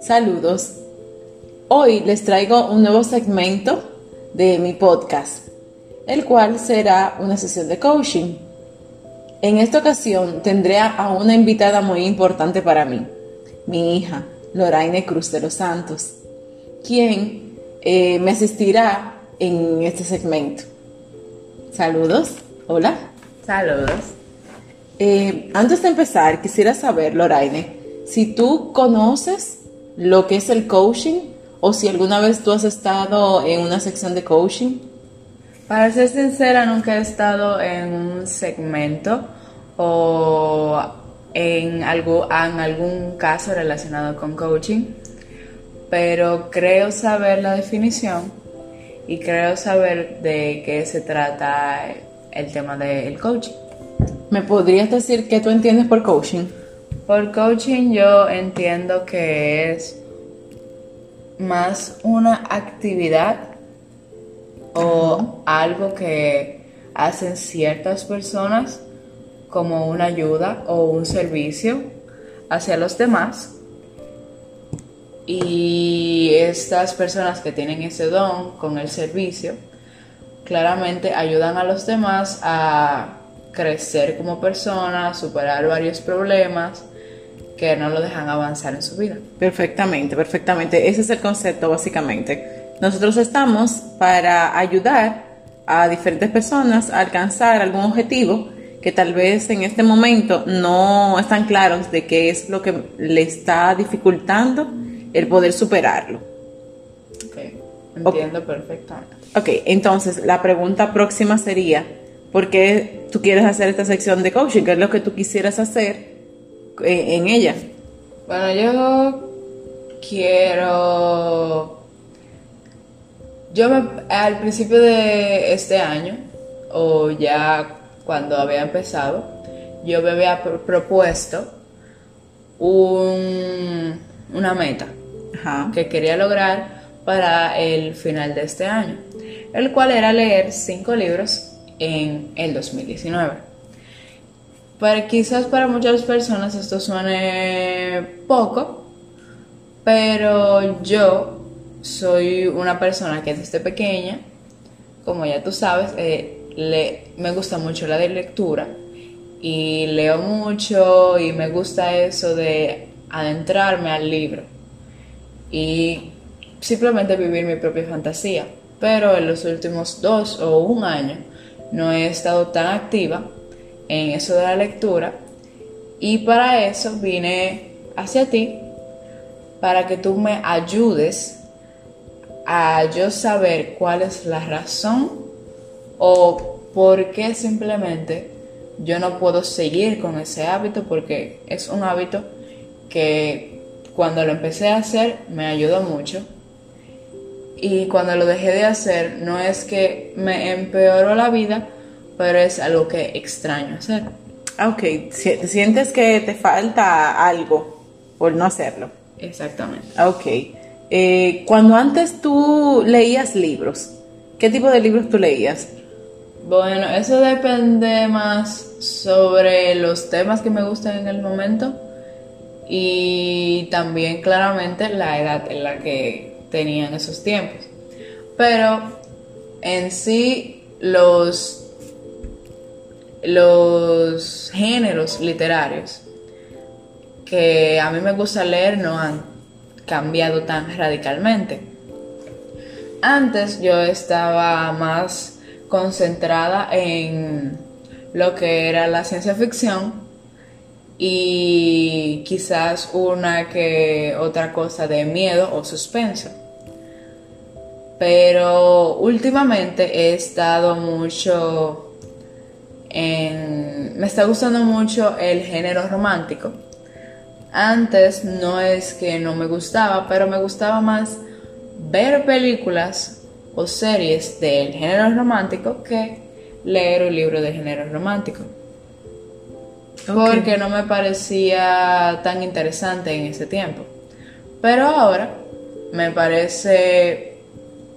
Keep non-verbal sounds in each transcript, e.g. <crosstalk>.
Saludos. Hoy les traigo un nuevo segmento de mi podcast, el cual será una sesión de coaching. En esta ocasión tendré a una invitada muy importante para mí, mi hija, Loraine Cruz de los Santos, quien eh, me asistirá en este segmento. Saludos. Hola. Saludos. Eh, antes de empezar, quisiera saber, Loraine, si tú conoces lo que es el coaching o si alguna vez tú has estado en una sección de coaching. Para ser sincera, nunca he estado en un segmento o en, algo, en algún caso relacionado con coaching, pero creo saber la definición y creo saber de qué se trata el tema del coaching. ¿Me podrías decir qué tú entiendes por coaching? Por coaching yo entiendo que es más una actividad o algo que hacen ciertas personas como una ayuda o un servicio hacia los demás. Y estas personas que tienen ese don con el servicio, claramente ayudan a los demás a crecer como personas, superar varios problemas que no lo dejan avanzar en su vida. Perfectamente, perfectamente. Ese es el concepto básicamente. Nosotros estamos para ayudar a diferentes personas a alcanzar algún objetivo que tal vez en este momento no están claros de qué es lo que le está dificultando el poder superarlo. Ok, entiendo perfectamente. Ok, entonces la pregunta próxima sería, ¿por qué tú quieres hacer esta sección de coaching? ¿Qué es lo que tú quisieras hacer en ella? Bueno, yo quiero... Yo al principio de este año, o ya cuando había empezado, yo me había propuesto un, una meta que quería lograr para el final de este año, el cual era leer cinco libros en el 2019. Para, quizás para muchas personas esto suene poco, pero yo soy una persona que desde pequeña, como ya tú sabes, eh, le, me gusta mucho la de lectura y leo mucho y me gusta eso de adentrarme al libro y simplemente vivir mi propia fantasía. Pero en los últimos dos o un año no he estado tan activa en eso de la lectura. Y para eso vine hacia ti para que tú me ayudes a yo saber cuál es la razón o por qué simplemente yo no puedo seguir con ese hábito porque es un hábito que cuando lo empecé a hacer me ayudó mucho. Y cuando lo dejé de hacer no es que me empeoró la vida, pero es algo que extraño hacer. Ah, ok, sientes que te falta algo por no hacerlo. Exactamente. Ah, ok. Eh, cuando antes tú leías libros, ¿qué tipo de libros tú leías? Bueno, eso depende más sobre los temas que me gustan en el momento y también claramente la edad en la que tenía en esos tiempos. Pero en sí los, los géneros literarios que a mí me gusta leer no han cambiado tan radicalmente. Antes yo estaba más concentrada en lo que era la ciencia ficción y quizás una que otra cosa de miedo o suspenso. Pero últimamente he estado mucho en... Me está gustando mucho el género romántico. Antes no es que no me gustaba, pero me gustaba más ver películas o series del género romántico que leer un libro de género romántico. Porque no me parecía tan interesante en ese tiempo. Pero ahora me parece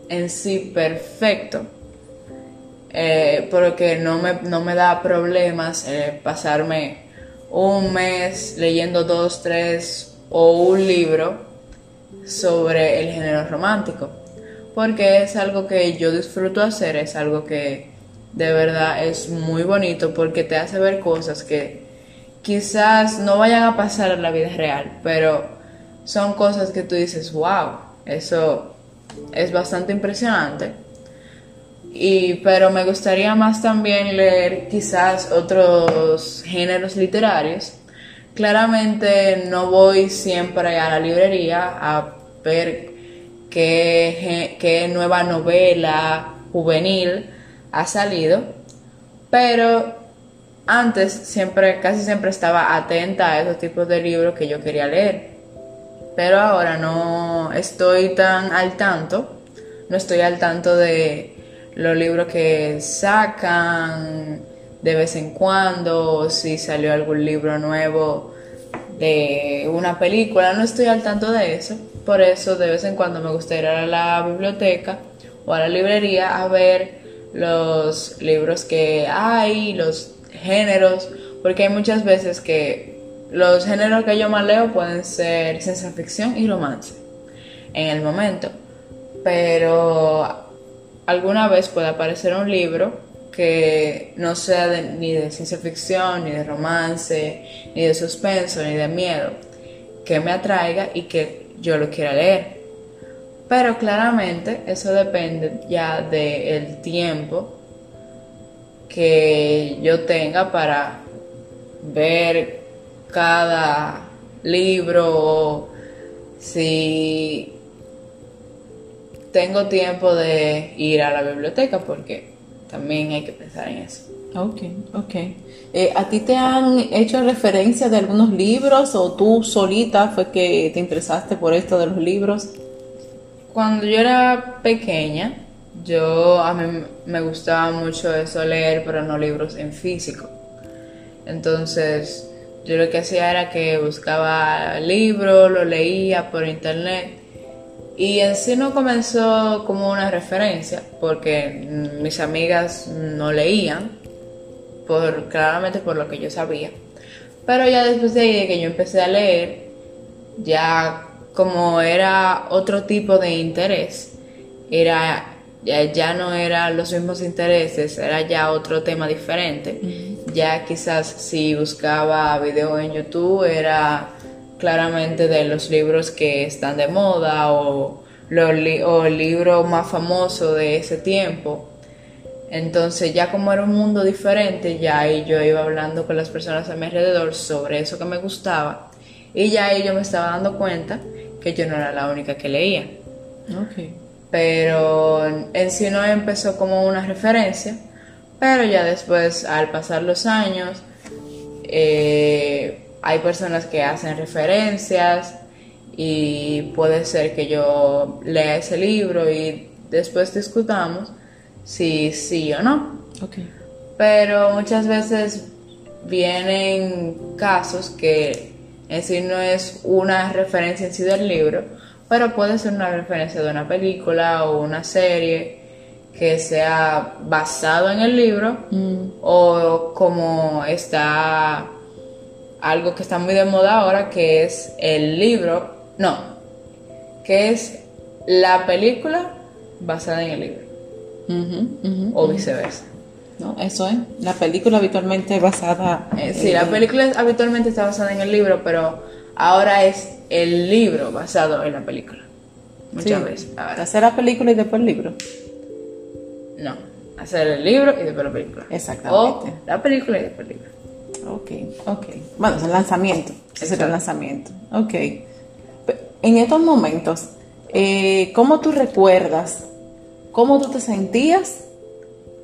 en sí perfecto. Eh, porque no me, no me da problemas eh, pasarme un mes leyendo dos, tres o un libro sobre el género romántico, porque es algo que yo disfruto hacer, es algo que de verdad es muy bonito porque te hace ver cosas que quizás no vayan a pasar en la vida real, pero son cosas que tú dices, wow, eso es bastante impresionante. Y, pero me gustaría más también leer quizás otros géneros literarios. Claramente no voy siempre a la librería a ver qué, qué nueva novela juvenil ha salido, pero antes siempre, casi siempre estaba atenta a esos tipos de libros que yo quería leer. Pero ahora no estoy tan al tanto, no estoy al tanto de los libros que sacan de vez en cuando, si salió algún libro nuevo de una película, no estoy al tanto de eso. Por eso de vez en cuando me gusta ir a la biblioteca o a la librería a ver los libros que hay, los géneros, porque hay muchas veces que los géneros que yo más leo pueden ser ciencia ficción y romance en el momento, pero alguna vez puede aparecer un libro que no sea ni de ciencia ficción, ni de romance, ni de suspenso, ni de miedo, que me atraiga y que yo lo quiera leer. Pero claramente eso depende ya del tiempo que yo tenga para ver cada libro, si tengo tiempo de ir a la biblioteca, porque también hay que pensar en eso. Ok, ok. Eh, ¿A ti te han hecho referencia de algunos libros o tú solita fue que te interesaste por esto de los libros? Cuando yo era pequeña, yo a mí me gustaba mucho eso leer, pero no libros en físico. Entonces, yo lo que hacía era que buscaba libros, lo leía por internet. Y en sí no comenzó como una referencia, porque mis amigas no leían, por, claramente por lo que yo sabía. Pero ya después de ahí de que yo empecé a leer, ya como era otro tipo de interés, era ya, no eran los mismos intereses, era ya otro tema diferente. Ya quizás si buscaba video en YouTube era claramente de los libros que están de moda o, o el libro más famoso de ese tiempo. Entonces ya como era un mundo diferente, ya ahí yo iba hablando con las personas a mi alrededor sobre eso que me gustaba y ya ahí yo me estaba dando cuenta que yo no era la única que leía. Okay. Pero en sí no empezó como una referencia, pero ya después, al pasar los años, eh, hay personas que hacen referencias y puede ser que yo lea ese libro y después discutamos si sí o no. Okay. Pero muchas veces vienen casos que en sí no es una referencia en sí del libro, pero puede ser una referencia de una película o una serie que sea basado en el libro mm. o como está algo que está muy de moda ahora que es el libro, no, que es la película basada en el libro o viceversa. ¿no? Eso es. La película habitualmente basada. Eh, sí, la película habitualmente está basada en el libro, pero ahora es el libro basado en la película. Muchas veces. Hacer la película y después el libro. No, hacer el libro y después la película. Exactamente. O la película y después el libro. Ok, ok. Bueno, es el lanzamiento. Ese es el lanzamiento. Ok. En estos momentos, eh, ¿cómo tú recuerdas cómo tú te sentías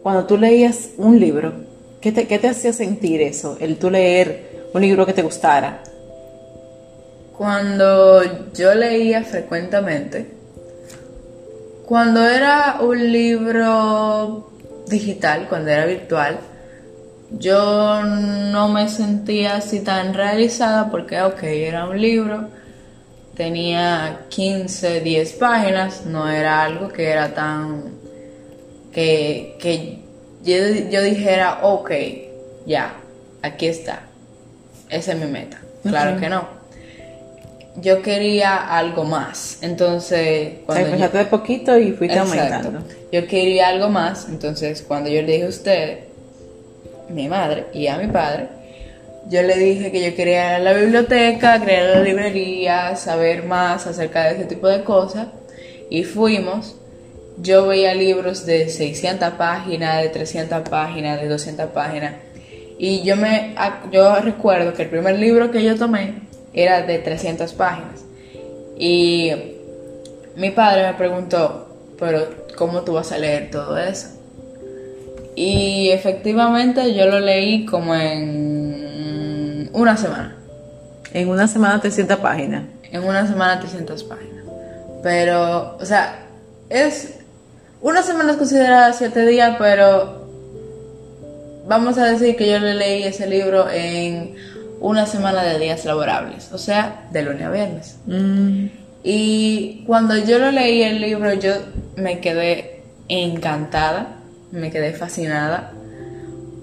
cuando tú leías un libro, ¿qué te, ¿qué te hacía sentir eso? El tú leer un libro que te gustara. Cuando yo leía frecuentemente, cuando era un libro digital, cuando era virtual, yo no me sentía así tan realizada porque, ok, era un libro, tenía 15, 10 páginas, no era algo que era tan que, yo, dijera, ok, ya, aquí está, esa es mi meta. Claro que no. yo quería algo más. Entonces, cuando. empezaste de poquito y fuiste aumentando. Yo quería algo más. Entonces, cuando yo le dije a usted, mi madre y a mi padre, yo le dije que yo quería la biblioteca, crear la librería, saber más acerca de ese tipo de cosas. Y fuimos. Yo veía libros de 600 páginas, de 300 páginas, de 200 páginas. Y yo me yo recuerdo que el primer libro que yo tomé era de 300 páginas. Y mi padre me preguntó, pero ¿cómo tú vas a leer todo eso? Y efectivamente yo lo leí como en una semana. En una semana 300 páginas. En una semana 300 páginas. Pero, o sea, es... Una semana es considerada 7 días, pero vamos a decir que yo le leí ese libro en una semana de días laborables, o sea, de lunes a viernes. Mm. Y cuando yo lo leí el libro, yo me quedé encantada, me quedé fascinada,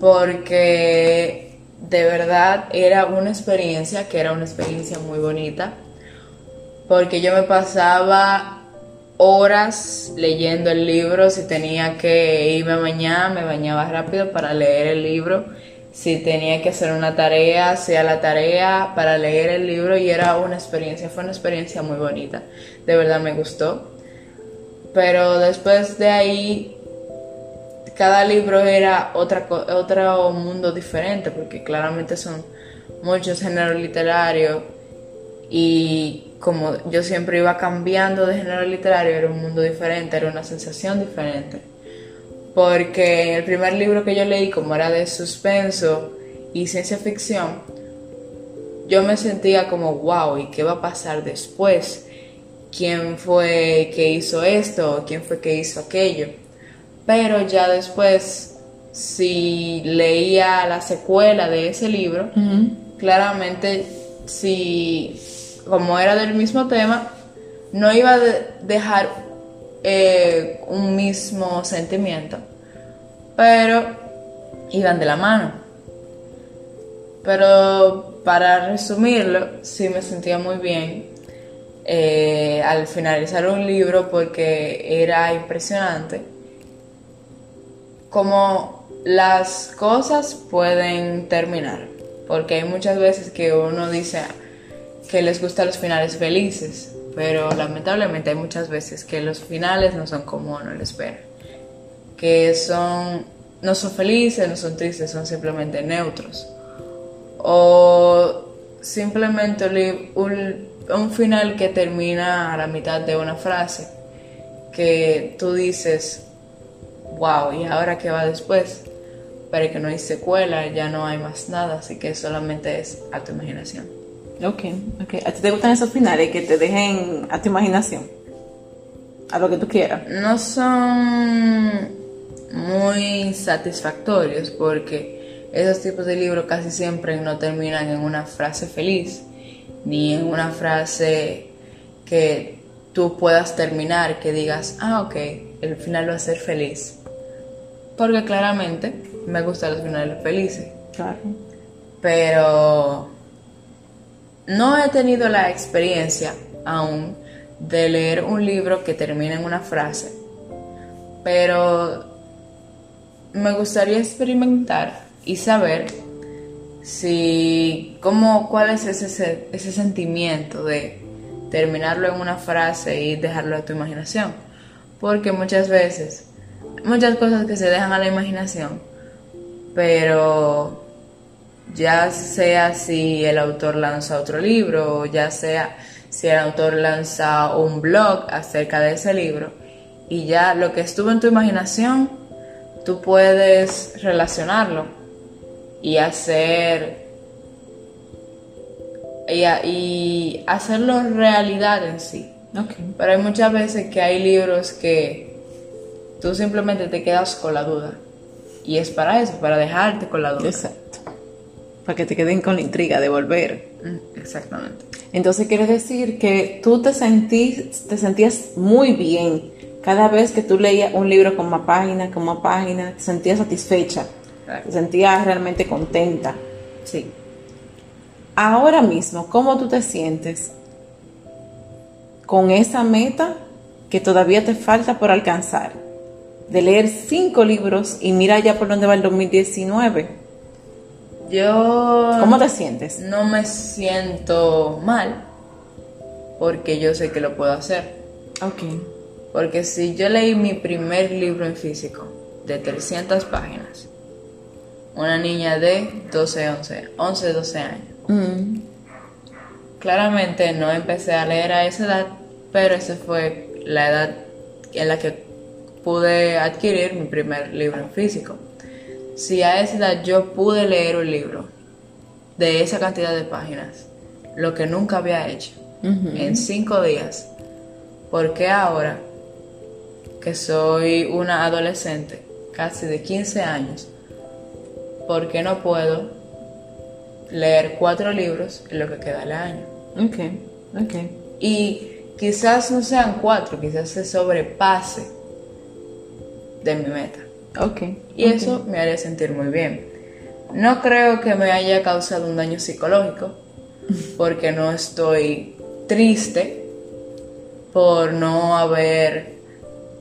porque de verdad era una experiencia que era una experiencia muy bonita, porque yo me pasaba horas leyendo el libro, si tenía que irme a bañar, me bañaba rápido para leer el libro. Si tenía que hacer una tarea, hacía la tarea para leer el libro y era una experiencia, fue una experiencia muy bonita, de verdad me gustó. Pero después de ahí, cada libro era otra, otro mundo diferente, porque claramente son muchos géneros literarios y como yo siempre iba cambiando de género literario, era un mundo diferente, era una sensación diferente porque el primer libro que yo leí, como era de suspenso y ciencia ficción, yo me sentía como, wow, ¿y qué va a pasar después? ¿Quién fue que hizo esto? ¿Quién fue que hizo aquello? Pero ya después, si leía la secuela de ese libro, claramente, si, como era del mismo tema, no iba a dejar eh, un mismo sentimiento, pero iban de la mano. Pero para resumirlo, sí me sentía muy bien eh, al finalizar un libro porque era impresionante como las cosas pueden terminar. Porque hay muchas veces que uno dice que les gustan los finales felices, pero lamentablemente hay muchas veces que los finales no son como uno lo espera, que son no son felices, no son tristes, son simplemente neutros. O simplemente un, un final que termina a la mitad de una frase que tú dices, wow, ¿y ahora qué va después? Pero que no hay secuela, ya no hay más nada, así que solamente es a tu imaginación. Ok, ok. ¿A ti te gustan esos finales que te dejen a tu imaginación? A lo que tú quieras. No son muy satisfactorios porque esos tipos de libros casi siempre no terminan en una frase feliz ni en una frase que tú puedas terminar, que digas, ah, ok, el final va a ser feliz. Porque claramente me gustan los finales felices. Claro. Pero no he tenido la experiencia aún de leer un libro que termina en una frase, pero me gustaría experimentar y saber si cómo cuál es ese, ese sentimiento de terminarlo en una frase y dejarlo a tu imaginación, porque muchas veces muchas cosas que se dejan a la imaginación, pero ya sea si el autor lanza otro libro, o ya sea si el autor lanza un blog acerca de ese libro, y ya lo que estuvo en tu imaginación, tú puedes relacionarlo y hacer y, hacerlo realidad en sí. Pero hay muchas veces que hay libros que tú simplemente te quedas con la duda. Y es para eso, para dejarte con la duda para que te queden con la intriga de volver. Mm, exactamente. Entonces quiere decir que tú te, sentís, te sentías muy bien cada vez que tú leías un libro con más páginas, con más páginas, te sentías satisfecha, te sentías realmente contenta. Sí. Ahora mismo, ¿cómo tú te sientes con esa meta que todavía te falta por alcanzar? De leer cinco libros y mira ya por dónde va el 2019. Yo... ¿Cómo te sientes? No me siento mal porque yo sé que lo puedo hacer. Ok. Porque si yo leí mi primer libro en físico de 300 páginas, una niña de 12, 11, 11, 12 años. Mm. Claramente no empecé a leer a esa edad, pero esa fue la edad en la que pude adquirir mi primer libro en físico. Si a esa edad yo pude leer un libro de esa cantidad de páginas, lo que nunca había hecho, en cinco días, ¿por qué ahora que soy una adolescente, casi de 15 años, ¿por qué no puedo leer cuatro libros en lo que queda del año? Ok, ok. Y quizás no sean cuatro, quizás se sobrepase de mi meta. Ok. Y eso me haría sentir muy bien. No creo que me haya causado un daño psicológico, <laughs> porque no estoy triste por no haber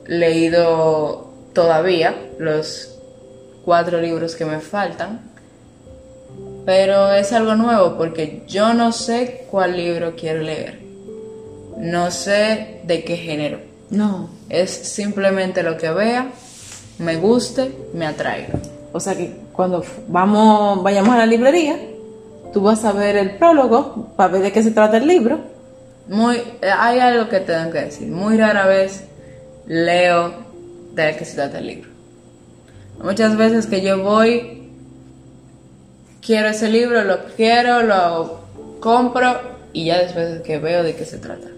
leído todavía los cuatro libros que me faltan. Pero es algo nuevo porque yo no sé cuál libro quiero leer. No sé de qué género. No. Es simplemente lo que vea, me guste, me atraiga. O sea que cuando vamos, vayamos a la librería, tú vas a ver el prólogo para ver de qué se trata el libro. Muy, hay algo que tengo que decir. Muy rara vez leo de qué se trata el libro. Muchas veces que yo voy, quiero ese libro, lo quiero, lo compro y ya después que veo de qué se trata.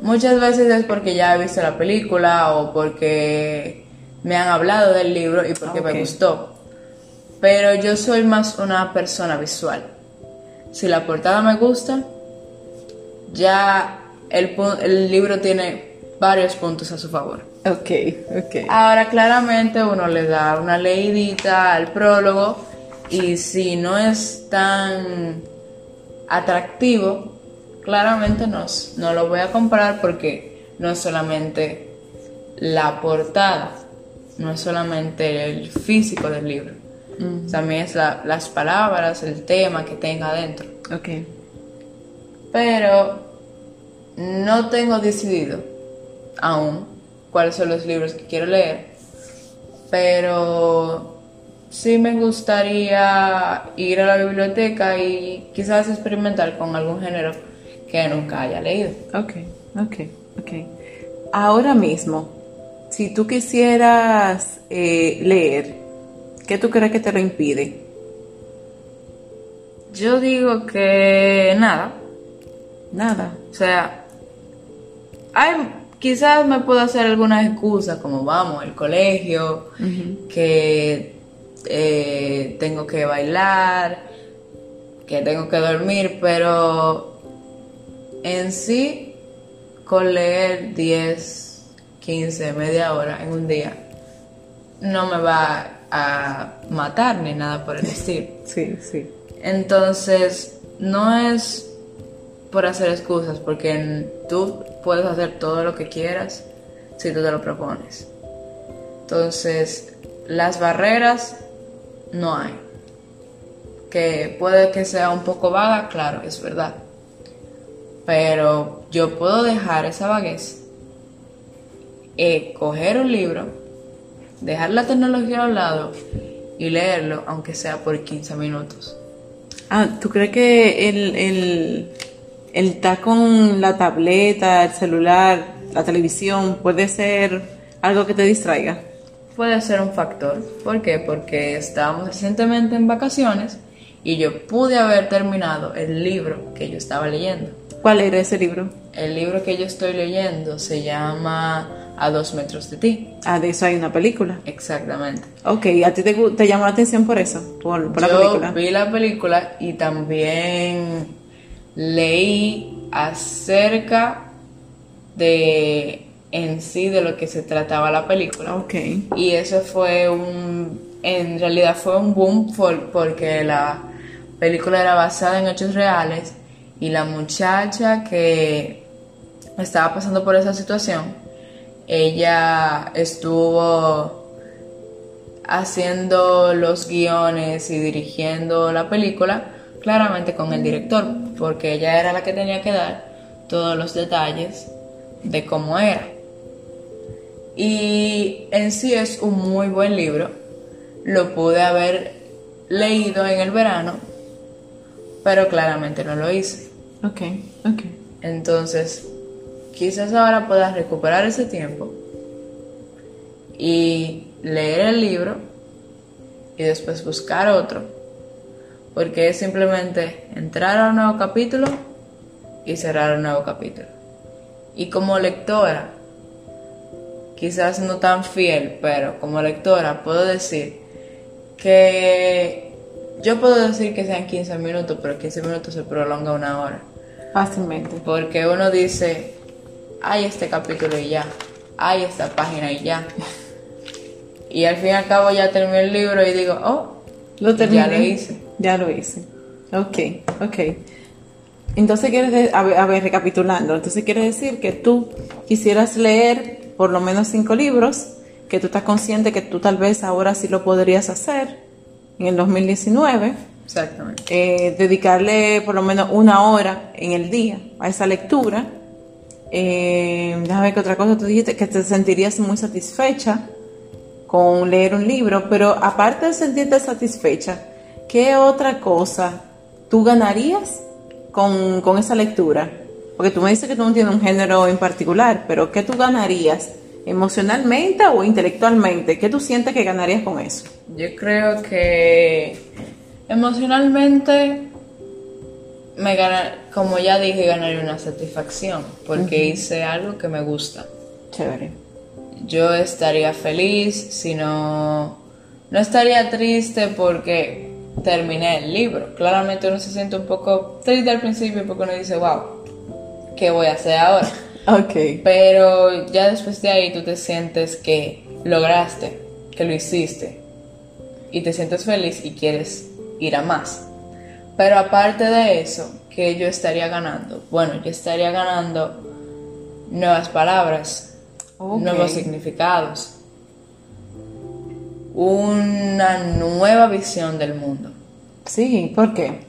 Muchas veces es porque ya he visto la película o porque me han hablado del libro y porque me gustó. Pero yo soy más una persona visual. Si la portada me gusta, ya el, el libro tiene varios puntos a su favor. Ok, ok. Ahora claramente uno le da una leidita al prólogo y si no es tan atractivo, claramente no, no lo voy a comprar porque no es solamente la portada, no es solamente el físico del libro, también es las palabras, el tema que tenga adentro. Ok. Pero no tengo decidido aún cuáles son los libros que quiero leer, pero sí me gustaría ir a la biblioteca y quizás experimentar con algún género que nunca haya leído. Ok, ok, ok. Ahora mismo, si tú quisieras eh, leer, ¿qué tú crees que te lo impide? Yo digo que nada. Nada. O sea, hay quizás me puedo hacer algunas excusas como vamos, el colegio, que eh, tengo que bailar, que tengo que dormir, pero en sí, con leer 10, 15, media hora en un día, no me va a matar ni nada por el <laughs> estilo. Sí, sí. Entonces, no es por hacer excusas, porque tú puedes hacer todo lo que quieras si tú te lo propones. Entonces, las barreras no hay. Que puede que sea un poco vaga, claro, es verdad. Pero yo puedo dejar esa vaguez, eh, coger un libro, dejar la tecnología a un lado y leerlo, aunque sea por 15 minutos. Ah, ¿tú crees que el, el el estar con la tableta, el celular, la televisión, puede ser algo que te distraiga. Puede ser un factor. ¿Por qué? Porque estábamos recientemente en vacaciones y yo pude haber terminado el libro que yo estaba leyendo. ¿Cuál era ese libro? El libro que yo estoy leyendo se llama A dos metros de ti. Ah, de eso hay una película. Exactamente. Ok, ¿a ti te, te llamó la atención por eso? Por, por la película. vi la película y también leí acerca de en sí de lo que se trataba la película. Okay. Y eso fue un, en realidad fue un boom porque la película era basada en hechos reales y la muchacha que estaba pasando por esa situación, ella estuvo haciendo los guiones y dirigiendo la película claramente con el director, porque ella era la que tenía que dar todos los detalles de cómo era. Y en sí es un muy buen libro. Lo pude haber leído en el verano, pero claramente no lo hice. Ok, ok. Entonces, quizás ahora puedas recuperar ese tiempo y leer el libro y después buscar otro. Porque es simplemente entrar a un nuevo capítulo y cerrar un nuevo capítulo. Y como lectora, quizás no tan fiel, pero como lectora puedo decir que yo puedo decir que sean 15 minutos, pero 15 minutos se prolonga una hora. Fácilmente. Porque uno dice, hay este capítulo y ya, hay esta página y ya. Y al fin y al cabo ya terminé el libro y digo, oh, lo terminé. Ya lo hice. Ya lo hice. Ok, ok. Entonces quieres, a ver, a ver, recapitulando, entonces quiere decir que tú quisieras leer por lo menos cinco libros, que tú estás consciente que tú tal vez ahora sí lo podrías hacer en el 2019. Exactamente. Eh, dedicarle por lo menos una hora en el día a esa lectura. Eh, déjame ver qué otra cosa tú dijiste, que te sentirías muy satisfecha con leer un libro, pero aparte de sentirte satisfecha, ¿qué otra cosa tú ganarías con, con esa lectura? Porque tú me dices que tú no tienes un género en particular, pero ¿qué tú ganarías emocionalmente o intelectualmente? ¿Qué tú sientes que ganarías con eso? Yo creo que emocionalmente me gana, como ya dije, ganaría una satisfacción porque hice algo que me gusta. Chévere yo estaría feliz, si no, no estaría triste porque terminé el libro. Claramente uno se siente un poco triste al principio porque uno dice, wow, ¿qué voy a hacer ahora? <laughs> Ok. Pero ya después de ahí tú te sientes que lograste, que lo hiciste y te sientes feliz y quieres ir a más. Pero aparte de eso, que yo estaría ganando? Bueno, yo estaría ganando nuevas palabras, nuevos significados, una nueva visión del mundo. Sí, ¿por qué?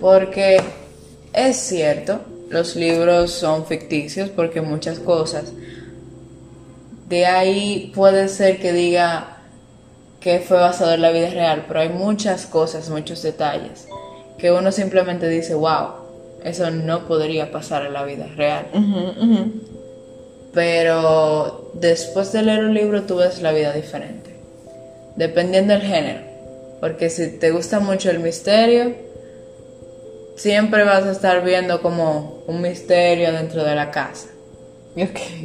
Porque es cierto, los libros son ficticios porque muchas cosas, de ahí puede ser que diga que fue basado en la vida real, pero hay muchas cosas, muchos detalles, que uno simplemente dice, wow, eso no podría pasar en la vida real. Pero después de leer un libro tú ves la vida diferente, dependiendo del género. Porque si te gusta mucho el misterio, siempre vas a estar viendo como un misterio dentro de la casa.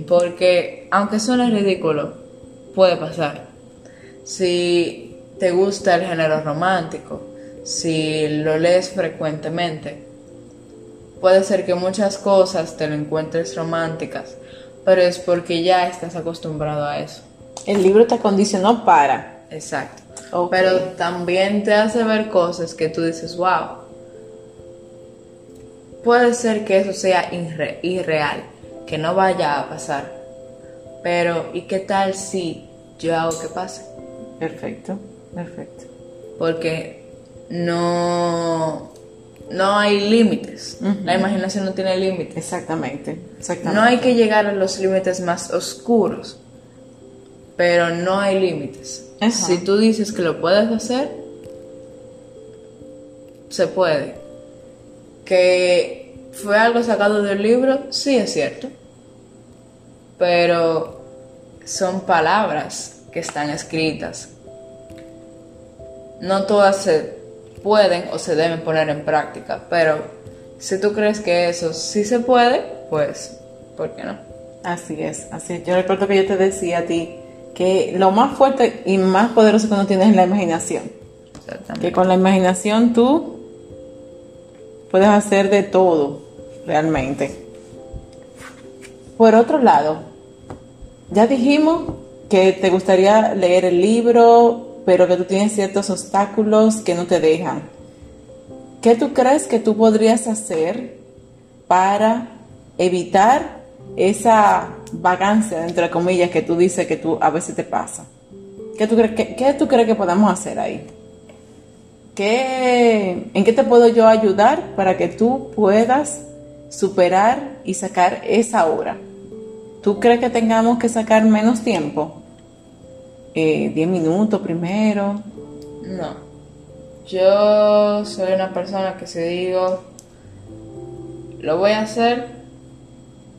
Porque aunque suene ridículo, puede pasar. Si te gusta el género romántico, si lo lees frecuentemente, puede ser que muchas cosas te lo encuentres románticas, pero es porque ya estás acostumbrado a eso. El libro te acondicionó para. Exacto. Pero también te hace ver cosas que tú dices, wow. Puede ser que eso sea irreal, que no vaya a pasar. Pero, ¿y qué tal si yo hago que pase? Perfecto, perfecto. Porque no no hay límites. La imaginación no tiene límites. Exactamente, exactamente. No hay que llegar a los límites más oscuros, pero no hay límites. Si tú dices que lo puedes hacer, se puede. Que fue algo sacado del libro, sí es cierto. Pero son palabras que están escritas. No todas se pueden o se deben poner en práctica. Pero si tú crees que eso sí se puede, pues, ¿por qué no? Así es, así es. Yo recuerdo que yo te decía a ti que lo más fuerte y más poderoso que uno tiene es la imaginación. Que con la imaginación tú puedes hacer de todo, realmente. Por otro lado, ya dijimos que te gustaría leer el libro, pero que tú tienes ciertos obstáculos que no te dejan. ¿Qué tú crees que tú podrías hacer para evitar esa vacancia, entre comillas, que tú dices que tú a veces te pasa? ¿Qué tú crees qué tú crees que podemos hacer ahí? ¿Qué, ¿En qué te puedo yo ayudar para que tú puedas superar y sacar esa hora? ¿Tú crees que tengamos que sacar menos tiempo? Eh, ¿10 minutos primero? No. Yo soy una persona que si digo, lo voy a hacer,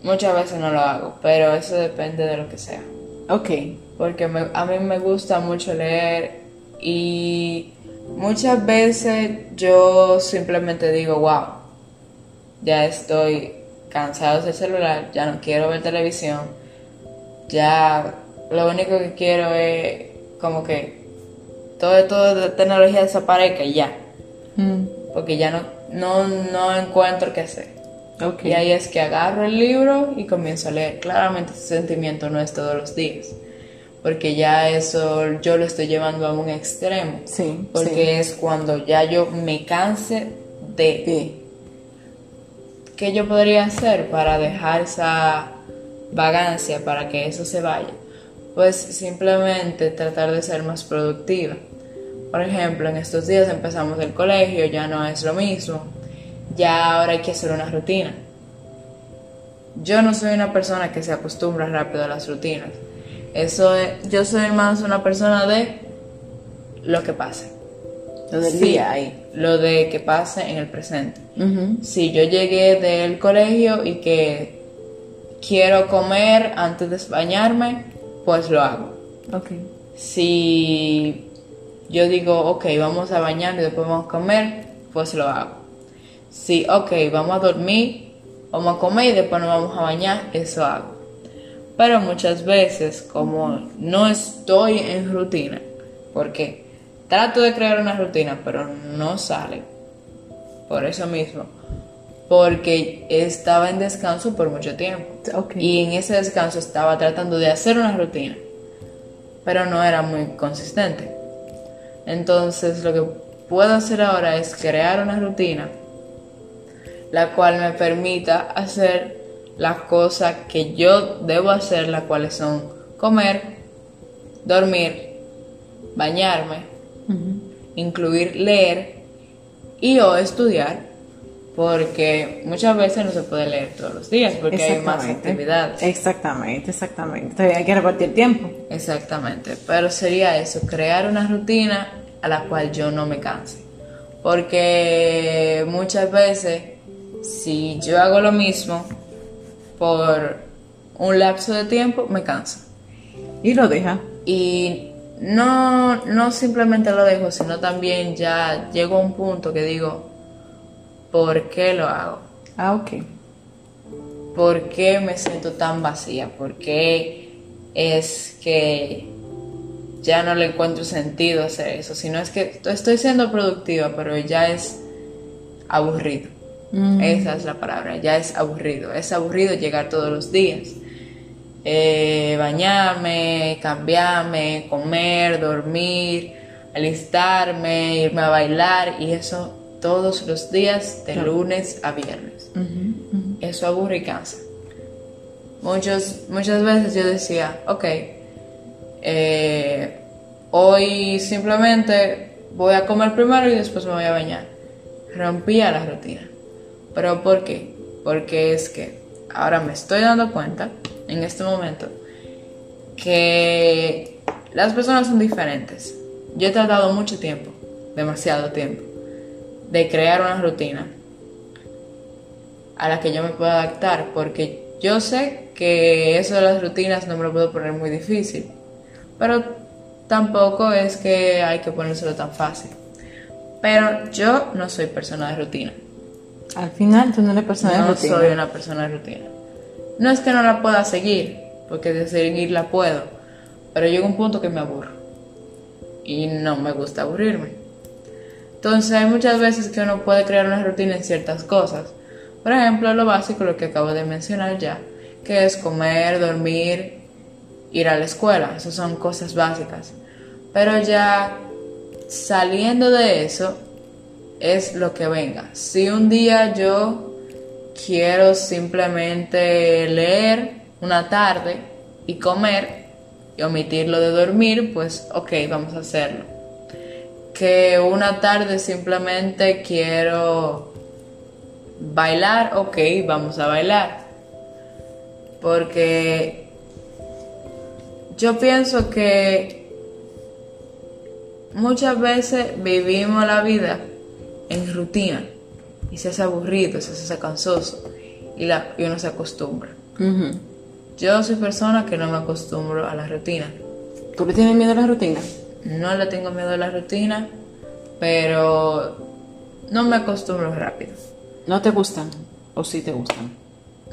muchas veces no lo hago, pero eso depende de lo que sea. Ok. Porque a mí me gusta mucho leer y muchas veces yo simplemente digo, wow, ya estoy cansado del celular, ya no quiero ver televisión, ya lo único que quiero es como que todo esto de tecnología desaparezca y ya. Mm. Porque ya no, no, no encuentro qué hacer. Y ahí es que agarro el libro y comienzo a leer. Claramente ese sentimiento no es todos los días. Porque ya eso yo lo estoy llevando a un extremo. Sí. Porque es cuando ya yo me canse de... ¿Qué yo podría hacer para dejar esa vagancia, para que eso se vaya? Pues simplemente tratar de ser más productiva. Por ejemplo, en estos días empezamos el colegio, ya no es lo mismo, ya ahora hay que hacer una rutina. Yo no soy una persona que se acostumbra rápido a las rutinas. Eso yo soy más una persona de lo que pase. Lo del día ahí. Lo de que pase en el presente. Si yo llegué del colegio y que quiero comer antes de bañarme, pues lo hago. Okay. Si yo digo, ok, vamos a bañar y después vamos a comer, pues lo hago. Si, ok, vamos a dormir, vamos a comer y después nos vamos a bañar, eso hago. Pero muchas veces, como no estoy en rutina, porque trato de crear una rutina, pero no sale. Por eso mismo. Porque estaba en descanso por mucho tiempo. Y en ese descanso estaba tratando de hacer una rutina, pero no era muy consistente. Entonces lo que puedo hacer ahora es crear una rutina la cual me permita hacer las cosas que yo debo hacer, las cuales son comer, dormir, bañarme, incluir leer y o estudiar, porque muchas veces no se puede leer todos los días porque hay más actividades. Exactamente, exactamente. hay que repartir tiempo. Exactamente, pero sería eso, crear una rutina a la cual yo no me canse. Porque muchas veces, si yo hago lo mismo por un lapso de tiempo, me canso. Y lo deja. Y no, no simplemente lo dejo, sino también ya llego a un punto que digo, ¿por qué lo hago? Ah, ok. ¿Por qué me siento tan vacía? ¿Por qué es que ya no le encuentro sentido hacer eso, sino es que estoy siendo productiva, pero ya es aburrido. Mm. Esa es la palabra, ya es aburrido. Es aburrido llegar todos los días. Eh, bañarme, cambiarme, comer, dormir, alistarme, irme a bailar y eso todos los días de lunes a viernes. Eso aburre y cansa. Muchos, muchas veces yo decía, ok, eh, hoy simplemente voy a comer primero y después me voy a bañar. Rompía la rutina. ¿Pero por qué? Porque es que ahora me estoy dando cuenta, en este momento, que las personas son diferentes. Yo he tratado mucho tiempo, demasiado tiempo, de crear una rutina a la que yo me puedo adaptar, porque yo sé que eso de las rutinas no me lo puedo poner muy difícil pero tampoco es que hay que ponérselo tan fácil. Pero yo no soy persona de rutina. Al final tú no eres persona de rutina. No soy una persona de rutina. No es que no la pueda seguir, porque de seguirla puedo, pero llega un punto que me aburro. Y no me gusta aburrirme. Entonces hay muchas veces que uno puede crear una rutina en ciertas cosas. Por ejemplo, lo básico, lo que acabo de mencionar ya, que es comer, dormir, ir a la escuela, esas son cosas básicas. Pero ya saliendo de eso es lo que venga. Si un día yo quiero simplemente leer una tarde y comer y omitirlo de dormir, pues ok, vamos a hacerlo. Que una tarde simplemente quiero bailar, ok, vamos a bailar. Porque yo pienso que muchas veces vivimos la vida en rutina y se hace aburrido, se hace cansoso y, la, y uno se acostumbra. Yo soy persona que no me acostumbro a la rutina. ¿Tú le tienes miedo a la rutina? No le tengo miedo a la rutina, pero no me acostumbro rápido. ¿No te gustan o sí te gustan?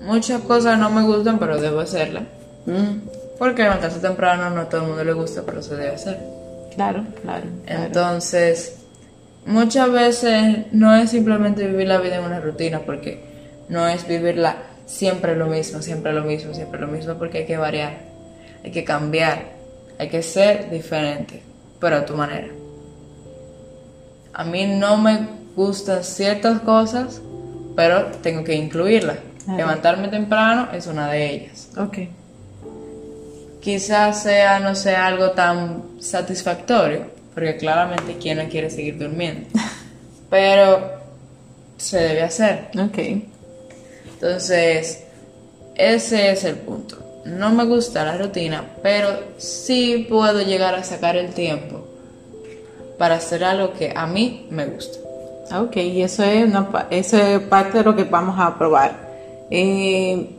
Muchas cosas no me gustan, pero debo hacerlas. Mm. Porque levantarse temprano no a todo el mundo le gusta, pero se debe hacer. Claro, claro. Entonces, muchas veces no es simplemente vivir la vida en una rutina, porque no es vivirla siempre lo mismo, siempre lo mismo, siempre lo mismo, porque hay que variar, hay que cambiar, hay que ser diferente, pero a tu manera. A mí no me gustan ciertas cosas, pero tengo que incluirlas. Levantarme temprano es una de ellas. Ok. Quizás sea, no sea algo tan satisfactorio, porque claramente quien no quiere seguir durmiendo. Pero se debe hacer. Ok. Entonces, ese es el punto. No me gusta la rutina, pero sí puedo llegar a sacar el tiempo para hacer algo que a mí me gusta. Ok, y eso es, una, eso es parte de lo que vamos a probar. Eh,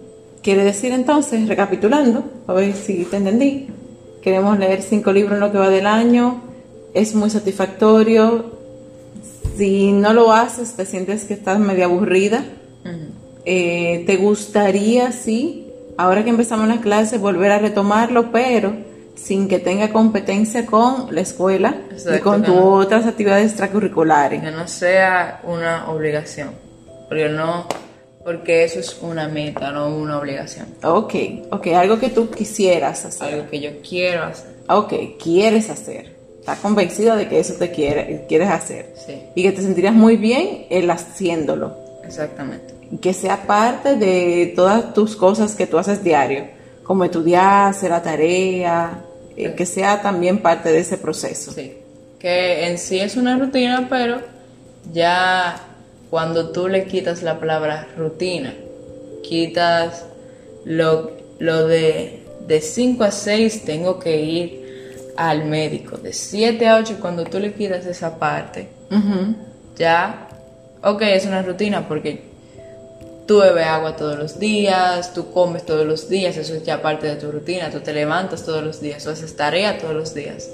quiere decir entonces, recapitulando, a ver si te entendí, queremos leer cinco libros en lo que va del año, es muy satisfactorio. Si no lo haces, te sientes que estás medio aburrida. Eh, ¿Te gustaría, sí, ahora que empezamos la clase, volver a retomarlo, pero sin que tenga competencia con la escuela y con tus otras actividades extracurriculares? Que no sea una obligación, porque no, porque eso es una meta, no una obligación. Ok, ok, algo que tú quisieras hacer. Algo que yo quiero hacer. Ok, quieres hacer. Estás convencida de que eso te quiere, quieres hacer. Sí. Y que te sentirías muy bien el haciéndolo. Exactamente que sea parte de todas tus cosas que tú haces diario, como estudiar, hacer la tarea, eh, que sea también parte de ese proceso. Sí, que en sí es una rutina, pero ya cuando tú le quitas la palabra rutina, quitas lo, lo de de 5 a 6 tengo que ir al médico, de 7 a 8 cuando tú le quitas esa parte, ya, ok, es una rutina porque Tú bebes agua todos los días, tú comes todos los días, eso es ya parte de tu rutina, tú te levantas todos los días, tú haces tarea todos los días,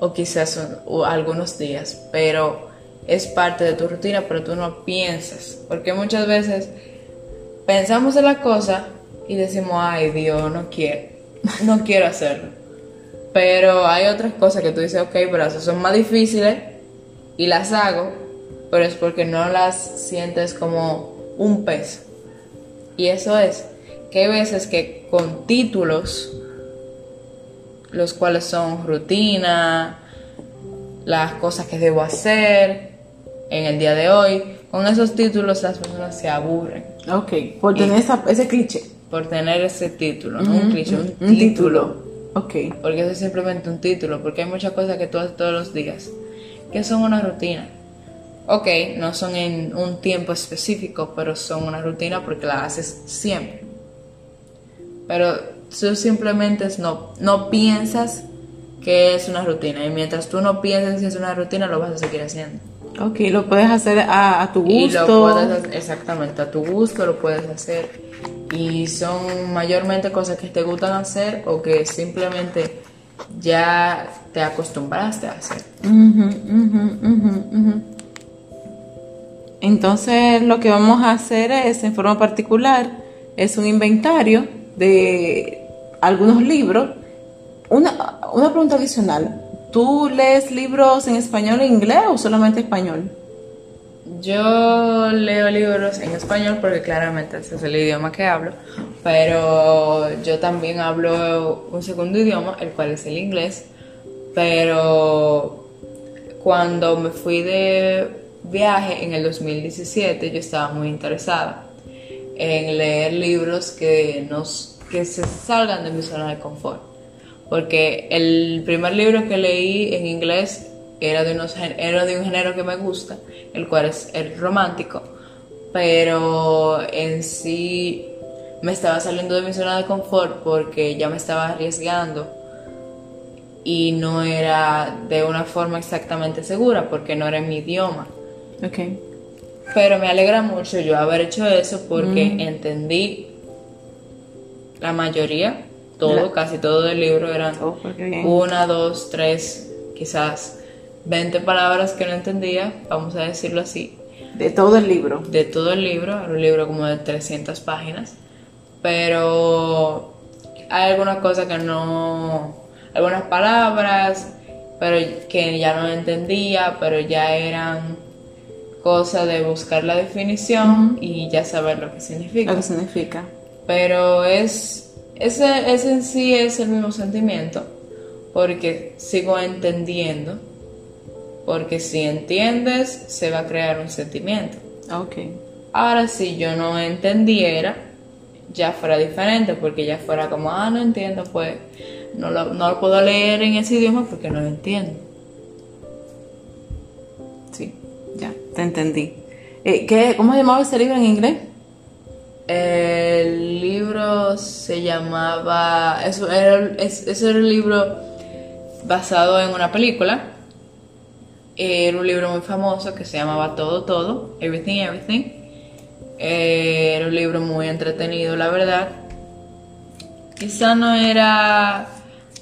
o quizás algunos días, pero es parte de tu rutina, pero tú no piensas, porque muchas veces pensamos en la cosa y decimos, ay Dios, no quiero, no quiero hacerlo. Pero hay otras cosas que tú dices, ok, pero son más difíciles y las hago, pero es porque no las sientes como un peso. Y eso es que hay veces que con títulos, los cuales son rutina, las cosas que debo hacer en el día de hoy, con esos títulos las personas se aburren. Ok, por tener ese cliché. Por tener ese título, no un cliché, un, título. título. Ok. Porque eso es simplemente un título, porque hay muchas cosas que tú haces todos los días, que son una rutina. Ok, no son en un tiempo específico, pero son una rutina porque la haces siempre. Pero tú simplemente no, no piensas que es una rutina y mientras tú no piensas que es una rutina lo vas a seguir haciendo. Ok, lo puedes hacer a, tu gusto. Y lo puedes, exactamente, a tu gusto lo puedes hacer. Y son mayormente cosas que te gustan hacer o que simplemente ya te acostumbraste a hacer. Entonces lo que vamos a hacer es, en forma particular, es un inventario de algunos libros. Una, una pregunta adicional, ¿tú lees libros en español e inglés o solamente español? Yo leo libros en español porque claramente ese es el idioma que hablo, pero yo también hablo un segundo idioma, el cual es el inglés, pero cuando me fui de viaje en el 2017 yo estaba muy interesada en leer libros que nos que se salgan de mi zona de confort. Porque el primer libro que leí en inglés era de, unos, era de un género que me gusta, el cual es el romántico, pero en sí me estaba saliendo de mi zona de confort porque ya me estaba arriesgando y no era de una forma exactamente segura porque no era en mi idioma. Okay. Pero me alegra mucho yo haber hecho eso porque mm. entendí la mayoría, todo, casi todo del libro eran oh, una, dos, tres, quizás 20 palabras que no entendía, vamos a decirlo así. De todo el libro. De todo el libro, era un libro como de 300 páginas, pero hay algunas cosas que no, algunas palabras, pero que ya no entendía, pero ya eran cosa de buscar la definición y ya saber lo que significa. Lo que significa. Pero es, ese, ese en sí es el mismo sentimiento, porque sigo entendiendo, porque si entiendes, se va a crear un sentimiento. Ok. Ahora, si yo no entendiera, ya fuera diferente, porque ya fuera como, ah, no entiendo, pues no lo, no lo puedo leer en ese idioma porque no lo entiendo. Sí. Ya, te entendí. Eh, ¿qué, ¿Cómo se llamaba ese libro en inglés? El libro se llamaba. Eso era, eso era un libro basado en una película. Era un libro muy famoso que se llamaba Todo, Todo, Everything, Everything. Era un libro muy entretenido, la verdad. Quizá no era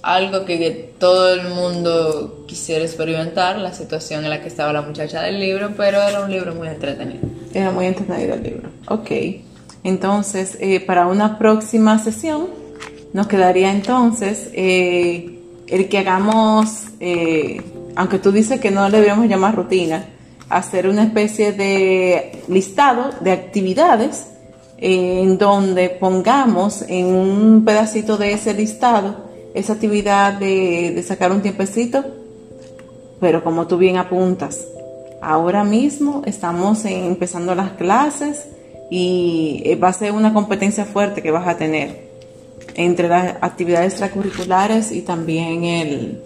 algo que, todo el mundo quisiera experimentar, la situación en la que estaba la muchacha del libro, pero era un libro muy entretenido. Era muy entretenido el libro. Ok. Entonces, eh, para una próxima sesión, nos quedaría entonces eh, el que hagamos, eh, aunque tú dices que no le debemos llamar rutina, hacer una especie de listado de actividades en donde pongamos en un pedacito de ese listado esa actividad de, sacar un tiempecito, pero como tú bien apuntas, ahora mismo estamos empezando las clases y eh, va a ser una competencia fuerte que vas a tener entre las actividades extracurriculares y también el,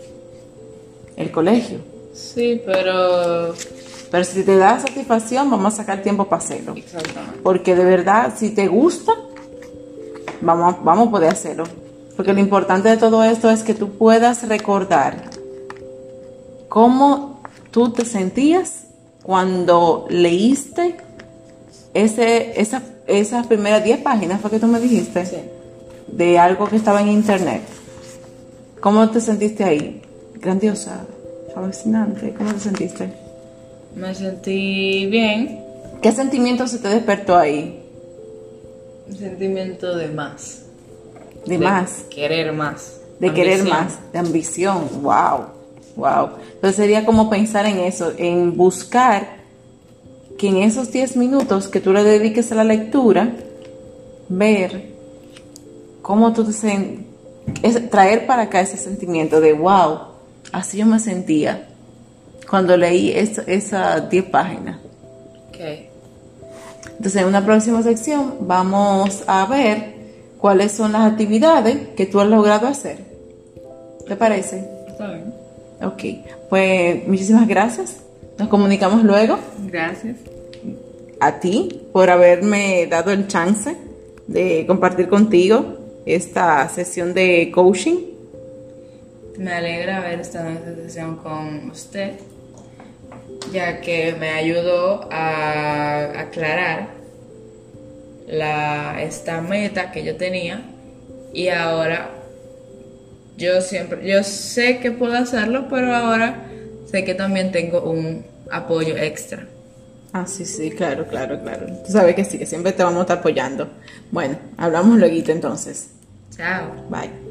el colegio. Sí, pero... Pero si te da satisfacción, vamos a sacar tiempo para hacerlo. Porque de verdad, si te gusta, vamos, vamos a poder hacerlo. Porque lo importante de todo esto es que tú puedas recordar cómo tú te sentías cuando leíste ese, esa, esas primeras 10 páginas, fue que tú me dijiste, sí. de algo que estaba en internet. ¿Cómo te sentiste ahí? Grandiosa, fascinante. ¿Cómo te sentiste? Me sentí bien. ¿Qué sentimiento se te despertó ahí? Un sentimiento de más de, más. Querer más. De querer más, de ambición. Wow, wow. Entonces sería como pensar en eso, en buscar que en esos 10 minutos que tú le dediques a la lectura, ver cómo tú te es traer para acá ese sentimiento de wow, así yo me sentía cuando leí esas 10 páginas. Okay. Entonces, en una próxima sección vamos a ver cuáles son las actividades que tú has logrado hacer. ¿Te parece? Está bien. Ok, pues muchísimas gracias. Nos comunicamos luego. Gracias. A ti por haberme dado el chance de compartir contigo esta sesión de coaching. Me alegra haber estado en esta sesión con usted, ya que me ayudó a aclarar la, esta meta que yo tenía y ahora yo siempre, yo sé que puedo hacerlo, pero ahora sé que también tengo un apoyo extra. Ah, sí, sí, claro, claro, claro. Tú sabes que sí, que siempre te vamos a estar apoyando. Bueno, hablamos luego entonces. Chao. Bye.